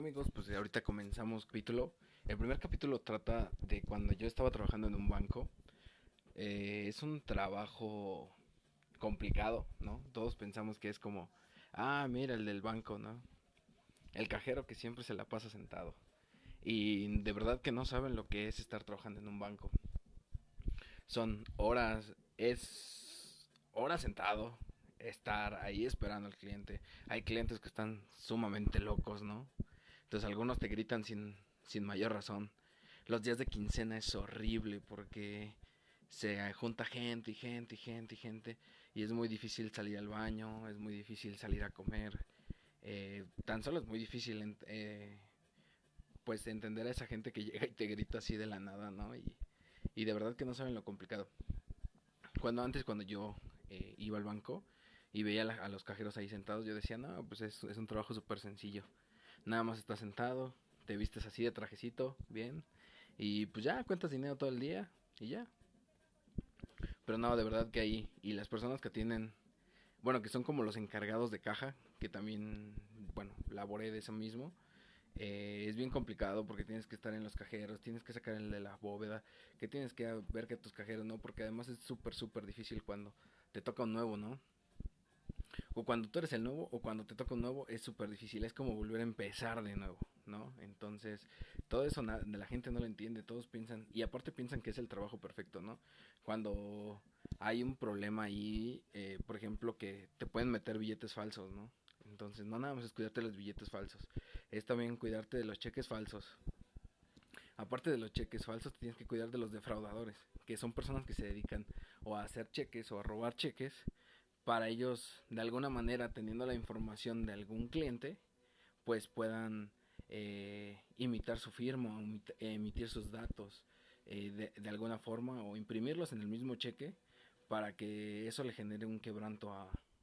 amigos, pues ahorita comenzamos capítulo. El primer capítulo trata de cuando yo estaba trabajando en un banco. Eh, es un trabajo complicado, ¿no? Todos pensamos que es como, ah, mira el del banco, ¿no? El cajero que siempre se la pasa sentado. Y de verdad que no saben lo que es estar trabajando en un banco. Son horas, es horas sentado, estar ahí esperando al cliente. Hay clientes que están sumamente locos, ¿no? Entonces algunos te gritan sin, sin mayor razón. Los días de quincena es horrible porque se junta gente y gente y gente y gente y es muy difícil salir al baño, es muy difícil salir a comer. Eh, tan solo es muy difícil eh, pues entender a esa gente que llega y te grita así de la nada, ¿no? Y, y de verdad que no saben lo complicado. Cuando antes, cuando yo eh, iba al banco, y veía a los cajeros ahí sentados, yo decía, no, pues es, es un trabajo súper sencillo. Nada más estás sentado, te vistes así de trajecito, bien, y pues ya cuentas dinero todo el día y ya. Pero no, de verdad que ahí, y las personas que tienen, bueno, que son como los encargados de caja, que también, bueno, laboré de eso mismo, eh, es bien complicado porque tienes que estar en los cajeros, tienes que sacar el de la bóveda, que tienes que ver que tus cajeros, ¿no? Porque además es súper, súper difícil cuando te toca un nuevo, ¿no? O cuando tú eres el nuevo o cuando te toca un nuevo es súper difícil, es como volver a empezar de nuevo, ¿no? Entonces, todo eso de la gente no lo entiende, todos piensan, y aparte piensan que es el trabajo perfecto, ¿no? Cuando hay un problema ahí, eh, por ejemplo, que te pueden meter billetes falsos, ¿no? Entonces, no nada más es cuidarte de los billetes falsos, es también cuidarte de los cheques falsos. Aparte de los cheques falsos, tienes que cuidar de los defraudadores, que son personas que se dedican o a hacer cheques o a robar cheques para ellos de alguna manera teniendo la información de algún cliente pues puedan eh, imitar su firma emitir sus datos eh, de, alguna forma o imprimirlos en el mismo cheque para que eso le genere un quebranto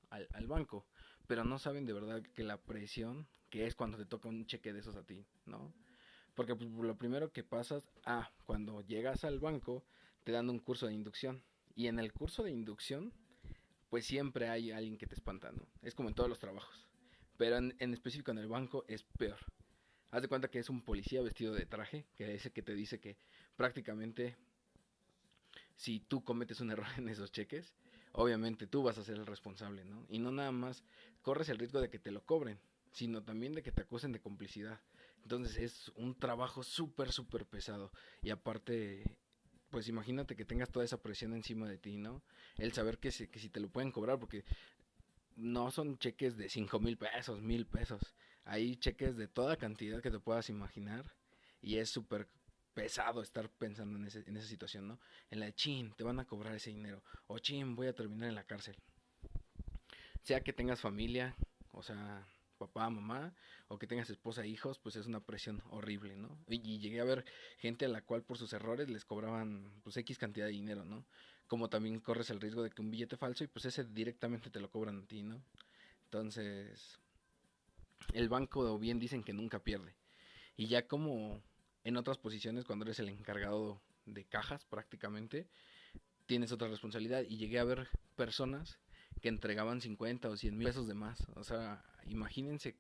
al, al, banco. Pero no saben de verdad que la presión que es cuando te toca un cheque de esos a ti no porque pues, lo primero que pasas ah cuando llegas al banco te dan un curso de inducción. Y en el curso de inducción pues siempre hay alguien que te espanta, ¿no? Es como en todos los trabajos. Pero en, específico en el banco es peor. Haz de cuenta que es un policía vestido de traje, que es el que te dice que prácticamente si tú cometes un error en esos cheques, obviamente tú vas a ser el responsable, ¿no? Y no nada más corres el riesgo de que te lo cobren, sino también de que te acusen de complicidad. Entonces es un trabajo súper, súper pesado. Y aparte pues imagínate que tengas toda esa presión encima de ti, ¿no? El saber que si, que si te lo pueden cobrar, porque no son cheques de cinco mil pesos, mil pesos. Hay cheques de toda cantidad que te puedas imaginar y es súper pesado estar pensando en, ese, en esa situación, ¿no? En la de chin, te van a cobrar ese dinero, o chin, voy a terminar en la cárcel. Sea que tengas familia, o sea, papá, mamá, o que tengas esposa e hijos, pues es una presión horrible, ¿no? Y, llegué a ver gente a la cual por sus errores les cobraban pues X cantidad de dinero, ¿no? Como también corres el riesgo de que un billete falso y pues ese directamente te lo cobran a ti, ¿no? Entonces, el banco bien dicen que nunca pierde. Y ya como en otras posiciones, cuando eres el encargado de cajas prácticamente, tienes otra responsabilidad. Y llegué a ver personas que entregaban 50 o 100 mil pesos de más. O sea, imagínense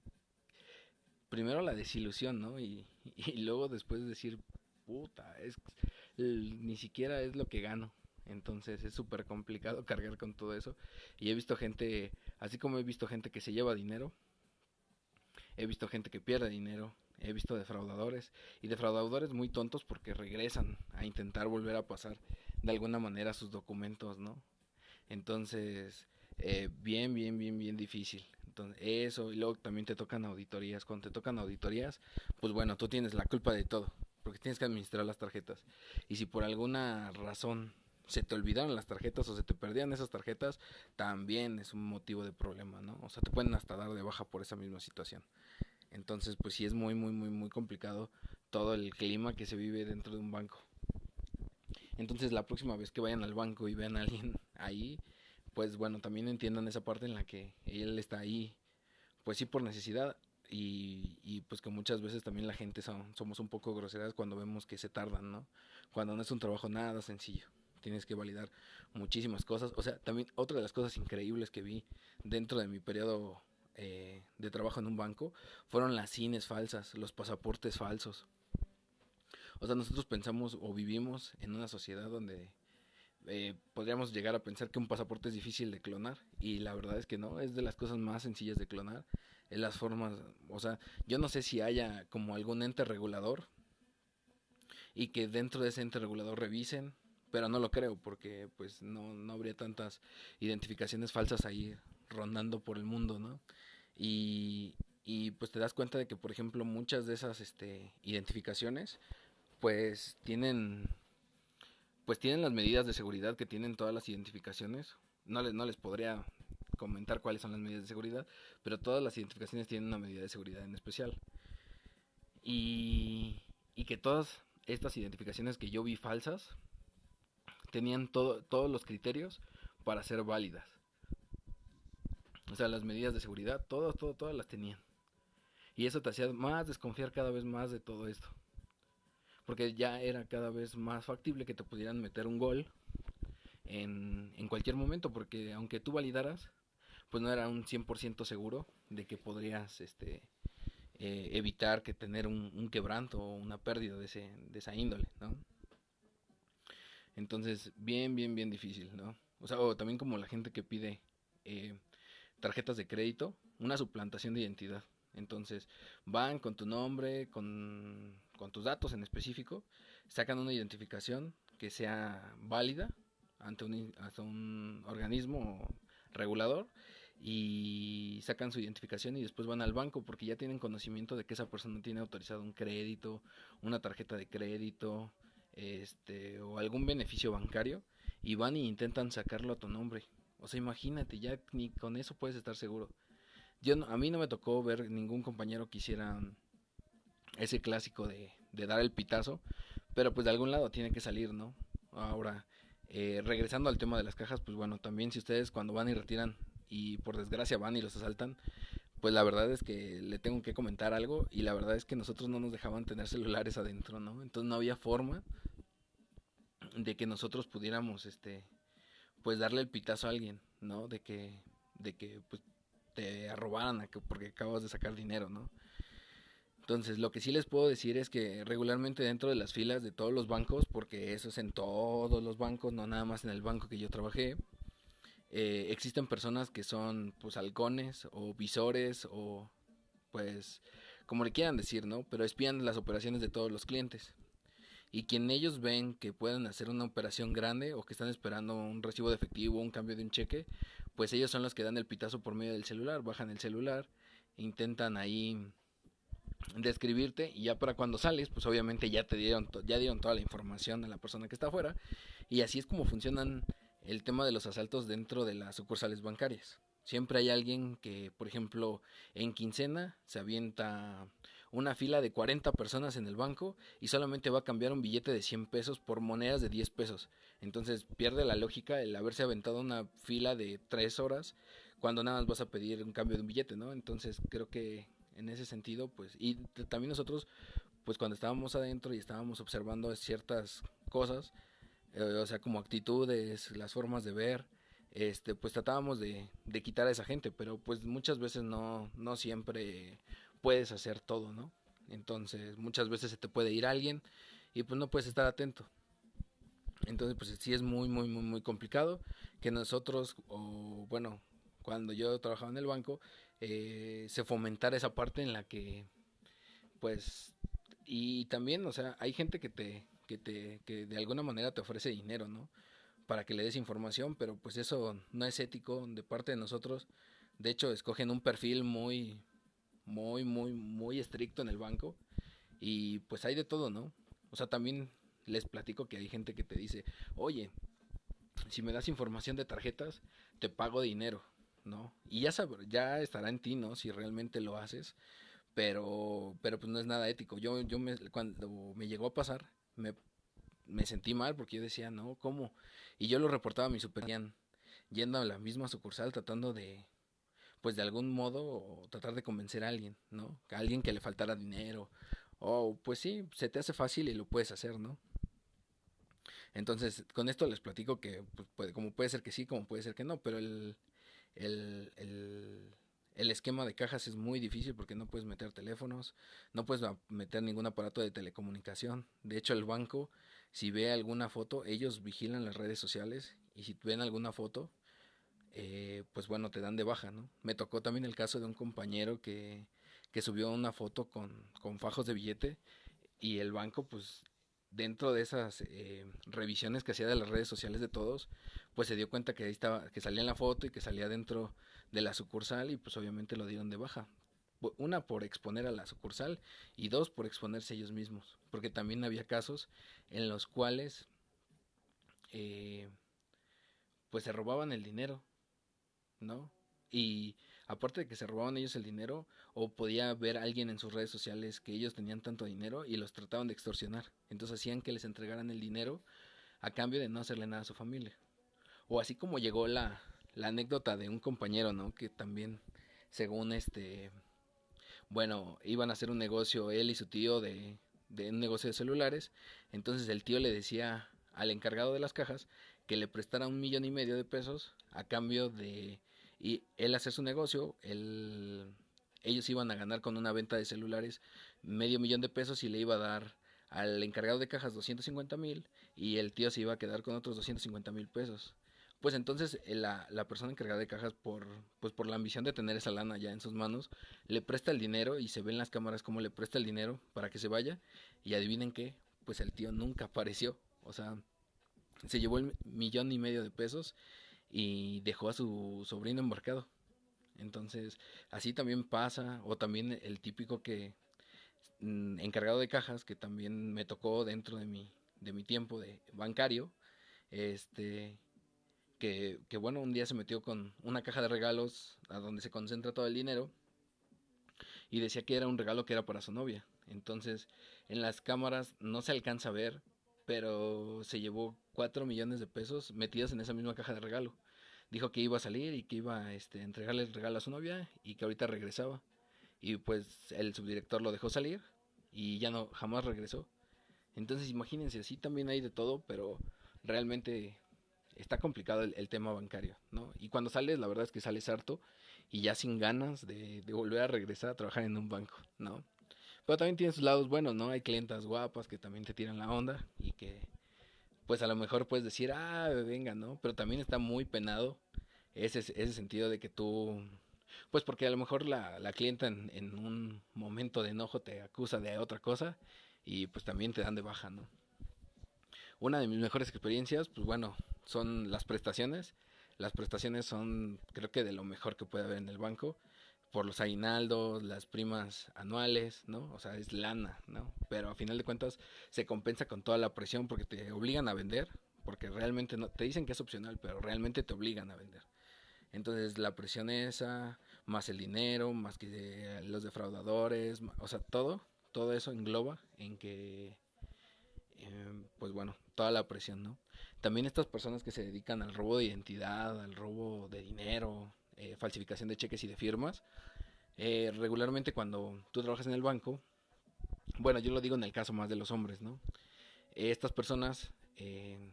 primero la desilusión, ¿no? Y, y luego después decir, puta, es ni siquiera es lo que gano. Entonces es súper complicado cargar con todo eso. Y he visto gente, así como he visto gente que se lleva dinero, he visto gente que pierde dinero, he visto defraudadores y defraudadores muy tontos porque regresan a intentar volver a pasar de alguna manera sus documentos, ¿no? Entonces, eh, bien, bien, bien, bien difícil. Entonces, eso, y luego también te tocan auditorías. Cuando te tocan auditorías, pues bueno, tú tienes la culpa de todo, porque tienes que administrar las tarjetas. Y si por alguna razón se te olvidaron las tarjetas o se te perdían esas tarjetas, también es un motivo de problema, ¿no? O sea, te pueden hasta dar de baja por esa misma situación. Entonces, pues sí es muy, muy, muy, muy complicado todo el clima que se vive dentro de un banco. Entonces, la próxima vez que vayan al banco y vean a alguien ahí, pues bueno, también entiendan esa parte en la que él está ahí, pues sí por necesidad y, pues que muchas veces también la gente somos un poco groseras cuando vemos que se tardan, ¿no? Cuando no es un trabajo nada sencillo, tienes que validar muchísimas cosas, o sea, también otra de las cosas increíbles que vi dentro de mi periodo eh, de trabajo en un banco fueron las cines falsas, los pasaportes falsos. O sea, nosotros pensamos o vivimos en una sociedad donde eh, podríamos llegar a pensar que un pasaporte es difícil de clonar y la verdad es que no, es de las cosas más sencillas de clonar. En las formas, o sea, yo no sé si haya como algún ente regulador y que dentro de ese ente regulador revisen, pero no lo creo porque pues no, no habría tantas identificaciones falsas ahí rondando por el mundo, ¿no? Y, y pues te das cuenta de que, por ejemplo, muchas de esas este, identificaciones pues tienen pues tienen las medidas de seguridad que tienen todas las identificaciones. No les, no les podría comentar cuáles son las medidas de seguridad, pero todas las identificaciones tienen una medida de seguridad en especial. Y, y que todas estas identificaciones que yo vi falsas tenían todo, todos los criterios para ser válidas. O sea, las medidas de seguridad, todas, todas, todas las tenían. Y eso te hacía más desconfiar cada vez más de todo esto. Porque ya era cada vez más factible que te pudieran meter un gol en, en cualquier momento. Porque aunque tú validaras, pues no era un 100% seguro de que podrías este, eh, evitar que tener un, un, quebranto o una pérdida de, ese, de esa índole, ¿no? Entonces, bien, bien, bien difícil, ¿no? O sea, o también como la gente que pide eh, tarjetas de crédito, una suplantación de identidad. Entonces, van con tu nombre, con, con tus datos en específico, sacan una identificación que sea válida ante un, ante un organismo regulador y sacan su identificación y después van al banco porque ya tienen conocimiento de que esa persona tiene autorizado un crédito, una tarjeta de crédito, este o algún beneficio bancario y van y intentan sacarlo a tu nombre. O sea, imagínate, ya ni con eso puedes estar seguro. Yo a mí no me tocó ver ningún compañero que hiciera ese clásico de, de dar el pitazo, pero pues de algún lado tiene que salir, ¿no? Ahora, eh, regresando al tema de las cajas, pues bueno, también si ustedes cuando van y retiran y por desgracia van y los asaltan, pues la verdad es que le tengo que comentar algo y la verdad es que nosotros no nos dejaban tener celulares adentro, ¿no? Entonces no había forma de que nosotros pudiéramos este pues darle el pitazo a alguien, ¿no? De que de que pues te robaran a que, porque acabas de sacar dinero, ¿no? Entonces, lo que sí les puedo decir es que regularmente dentro de las filas de todos los bancos, porque eso es en todos los bancos, no nada más en el banco que yo trabajé, eh, existen personas que son pues halcones o visores o pues como le quieran decir, ¿no? Pero espían las operaciones de todos los clientes y quien ellos ven que pueden hacer una operación grande o que están esperando un recibo de efectivo, un cambio de un cheque, pues ellos son los que dan el pitazo por medio del celular, bajan el celular, intentan ahí describirte y ya para cuando sales, pues obviamente ya te dieron ya dieron toda la información a la persona que está afuera y así es como funcionan el tema de los asaltos dentro de las sucursales bancarias. Siempre hay alguien que, por ejemplo, en quincena se avienta una fila de 40 personas en el banco y solamente va a cambiar un billete de 100 pesos por monedas de 10 pesos. Entonces pierde la lógica el haberse aventado una fila de 3 horas cuando nada más vas a pedir un cambio de un billete, ¿no? Entonces creo que en ese sentido, pues, y también nosotros, pues cuando estábamos adentro y estábamos observando ciertas cosas, eh, o sea, como actitudes, las formas de ver, este, pues tratábamos de, de quitar a esa gente, pero pues muchas veces no, no siempre puedes hacer todo, ¿no? Entonces, muchas veces se te puede ir alguien y pues no puedes estar atento. Entonces, pues sí es muy, muy, muy, muy complicado que nosotros, o bueno, cuando yo trabajaba en el banco, eh, se fomentara esa parte en la que, pues, y también, o sea, hay gente que te, que te, que de alguna manera te ofrece dinero, ¿no? Para que le des información, pero pues eso no es ético de parte de nosotros. De hecho, escogen un perfil muy, muy, muy, muy estricto en el banco. Y pues hay de todo, ¿no? O sea, también les platico que hay gente que te dice, oye, si me das información de tarjetas, te pago dinero, ¿no? Y ya, ya estará en ti, ¿no? Si realmente lo haces, pero, pero pues no es nada ético. Yo, yo me, cuando me llegó a pasar, me, me sentí mal porque yo decía, no, ¿cómo? Y yo lo reportaba a mi superior, yendo a la misma sucursal tratando de, pues de algún modo tratar de convencer a alguien, ¿no? A alguien que le faltara dinero. O pues sí, se te hace fácil y lo puedes hacer, ¿no? Entonces, con esto les platico que, pues, puede, como puede ser que sí, como puede ser que no, pero el, el, el, el esquema de cajas es muy difícil porque no puedes meter teléfonos, no puedes meter ningún aparato de telecomunicación. De hecho, el banco, si ve alguna foto, ellos vigilan las redes sociales y si ven alguna foto, eh, pues bueno, te dan de baja, ¿no? Me tocó también el caso de un compañero que, que subió una foto con, con fajos de billete y el banco, pues dentro de esas eh, revisiones que hacía de las redes sociales de todos, pues se dio cuenta que ahí estaba, que salía en la foto y que salía dentro de la sucursal y pues obviamente lo dieron de baja. Una por exponer a la sucursal y dos por exponerse ellos mismos, porque también había casos en los cuales eh, pues se robaban el dinero, ¿no? Y aparte de que se robaban ellos el dinero, o podía ver a alguien en sus redes sociales que ellos tenían tanto dinero y los trataban de extorsionar. Entonces hacían que les entregaran el dinero a cambio de no hacerle nada a su familia. O así como llegó la, anécdota de un compañero, ¿no? Que también, según este, bueno, iban a hacer un negocio él y su tío de, de un negocio de celulares. Entonces el tío le decía al encargado de las cajas que le prestara un millón y medio de pesos a cambio de y él hacer su negocio, él, ellos iban a ganar con una venta de celulares medio millón de pesos y le iba a dar al encargado de cajas 250 mil y el tío se iba a quedar con otros 250 mil pesos. Pues entonces eh, la, la, persona encargada de cajas por, pues por la ambición de tener esa lana ya en sus manos, le presta el dinero y se ve en las cámaras cómo le presta el dinero para que se vaya y adivinen qué, pues el tío nunca apareció, o sea, se llevó el millón y medio de pesos y dejó a su sobrino embarcado. Entonces, así también pasa, o también el típico que mm, encargado de cajas, que también me tocó dentro de mi, de mi tiempo de bancario, este, que, que bueno, un día se metió con una caja de regalos a donde se concentra todo el dinero y decía que era un regalo que era para su novia. Entonces, en las cámaras no se alcanza a ver, pero se llevó 4 millones de pesos metidos en esa misma caja de regalo. Dijo que iba a salir y que iba a este, entregarle el regalo a su novia y que ahorita regresaba. Y pues el subdirector lo dejó salir y ya no, jamás regresó. Entonces imagínense, así también hay de todo, pero realmente está complicado el, tema bancario, ¿no? Y cuando sales, la verdad es que sales harto y ya sin ganas de, de volver a regresar a trabajar en un banco, ¿no? Pero también tiene sus lados buenos, ¿no? Hay clientas guapas que también te tiran la onda y que pues a lo mejor puedes decir, ah, venga, ¿no? Pero también está muy penado ese, ese sentido de que tú, pues porque a lo mejor la, la clienta en, en un momento de enojo te acusa de otra cosa y pues también te dan de baja, ¿no? Una de mis mejores experiencias, pues bueno, son las prestaciones. Las prestaciones son creo que de lo mejor que puede haber en el banco por los aguinaldos, las primas anuales, ¿no? O sea, es lana, ¿no? Pero a final de cuentas se compensa con toda la presión porque te obligan a vender, porque realmente no, te dicen que es opcional, pero realmente te obligan a vender. Entonces la presión esa, más el dinero, más que los defraudadores, o sea, todo, todo eso engloba en que, em, pues bueno, toda la presión, ¿no? También estas personas que se dedican al robo de identidad, al robo de dinero, eh, falsificación de cheques y de firmas. Eh, regularmente cuando tú trabajas en el banco, bueno, yo lo digo en el caso más de los hombres, ¿no? estas personas eh,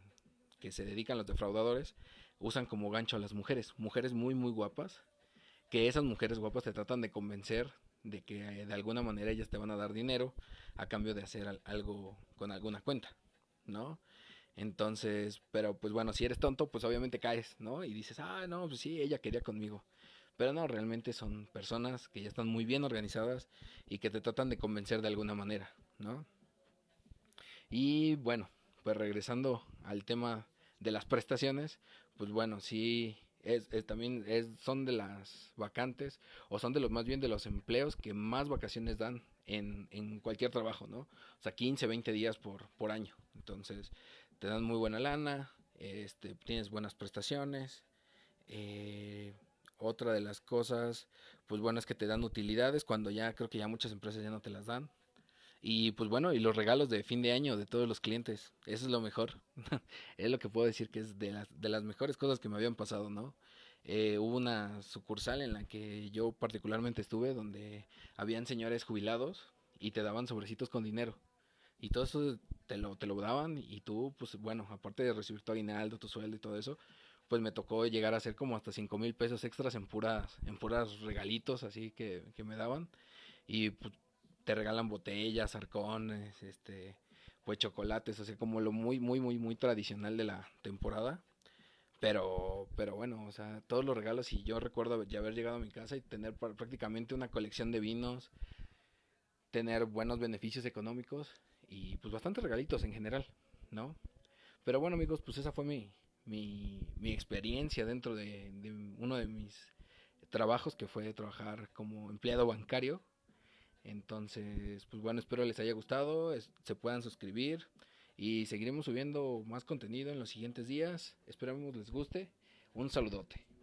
que se dedican a los defraudadores usan como gancho a las mujeres, mujeres muy, muy guapas, que esas mujeres guapas te tratan de convencer de que de alguna manera ellas te van a dar dinero a cambio de hacer algo con alguna cuenta, ¿no? Entonces, pero pues bueno, si eres tonto, pues obviamente caes, ¿no? Y dices, ah, no, pues sí, ella quería conmigo. Pero no, realmente son personas que ya están muy bien organizadas y que te tratan de convencer de alguna manera, ¿no? Y bueno, pues regresando al tema de las prestaciones, pues bueno, sí, es, también es, son de las vacantes o son de los más bien de los empleos que más vacaciones dan en, en cualquier trabajo, ¿no? O sea, 15, 20 días por, por año. Entonces, te dan muy buena lana, este, tienes buenas prestaciones. Eh, otra de las cosas, pues bueno, es que te dan utilidades cuando ya creo que ya muchas empresas ya no te las dan. Y pues bueno, y los regalos de fin de año de todos los clientes, eso es lo mejor. es lo que puedo decir que es de las, de las mejores cosas que me habían pasado, ¿no? Eh, hubo una sucursal en la que yo particularmente estuve, donde habían señores jubilados y te daban sobrecitos con dinero. Y todo eso te lo, te lo daban y tú, pues bueno, aparte de recibir tu aguinaldo, tu sueldo y todo eso, pues me tocó llegar a hacer como hasta cinco mil pesos extras en puras, en puras regalitos así que, que me daban. Y pues, te regalan botellas, arcones, este, pues chocolates, o sea, como lo muy, muy, muy, muy tradicional de la temporada. Pero, pero bueno, o sea, todos los regalos y yo recuerdo ya haber llegado a mi casa y tener prácticamente una colección de vinos, tener buenos beneficios económicos y pues bastantes regalitos en general, ¿no? Pero bueno amigos, pues esa fue mi, mi, experiencia dentro de, uno de mis trabajos que fue trabajar como empleado bancario. Entonces, pues bueno, espero les haya gustado, se puedan suscribir y seguiremos subiendo más contenido en los siguientes días. Esperamos les guste. Un saludote.